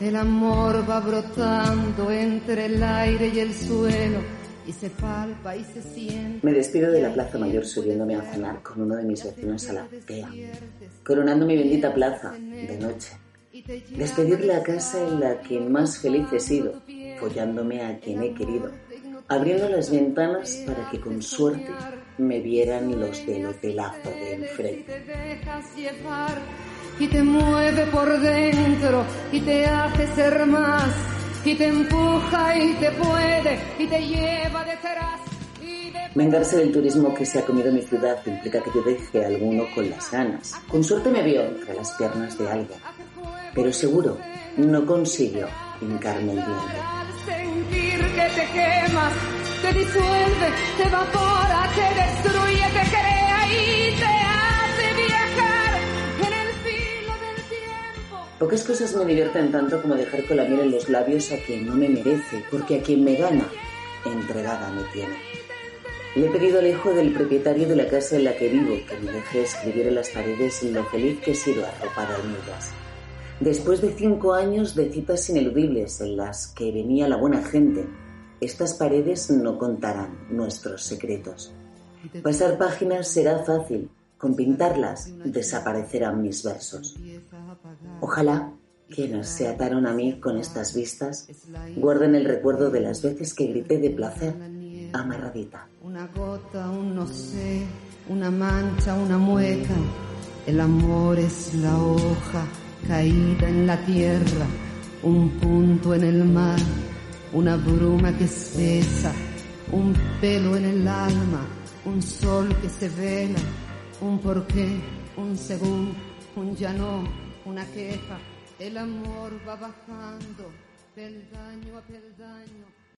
el amor va brotando entre el aire y el suelo y se palpa y se siente. Me despido de la Plaza Mayor subiéndome a cenar con uno de mis vecinos a la azotea, coronando mi bendita plaza de noche. Despedir la casa en la que más feliz he sido, follándome a quien he querido, abriendo las ventanas para que con suerte me vieran los del hotelazo de enfrente. Y te mueve por dentro y te hace ser más y te empuja y te puede y te lleva detrás. Vengarse del turismo que se ha comido mi ciudad implica que yo deje a alguno con las ganas. Con suerte me vio entre las piernas de alguien, pero seguro no consiguió hincarme el diente. sentir que te quemas, te disuelve, te evapora, te destruye, te crea y te Pocas cosas me divierten tanto como dejar con la miel en los labios a quien no me merece, porque a quien me gana, entregada me tiene. Le he pedido al hijo del propietario de la casa en la que vivo que me deje escribir en las paredes lo feliz que he sido arropada en ellas. Después de cinco años de citas ineludibles en las que venía la buena gente, estas paredes no contarán nuestros secretos. Pasar páginas será fácil, con pintarlas desaparecerán mis versos. Ojalá quienes se ataron a mí con estas vistas guarden el recuerdo de las veces que grité de placer amarradita. Una gota, un no sé, una mancha, una mueca. El amor es la hoja caída en la tierra, un punto en el mar, una bruma que espesa, un pelo en el alma, un sol que se vela, un porqué, un según, un ya no, una queja. El amor va bajando peldaño a peldaño.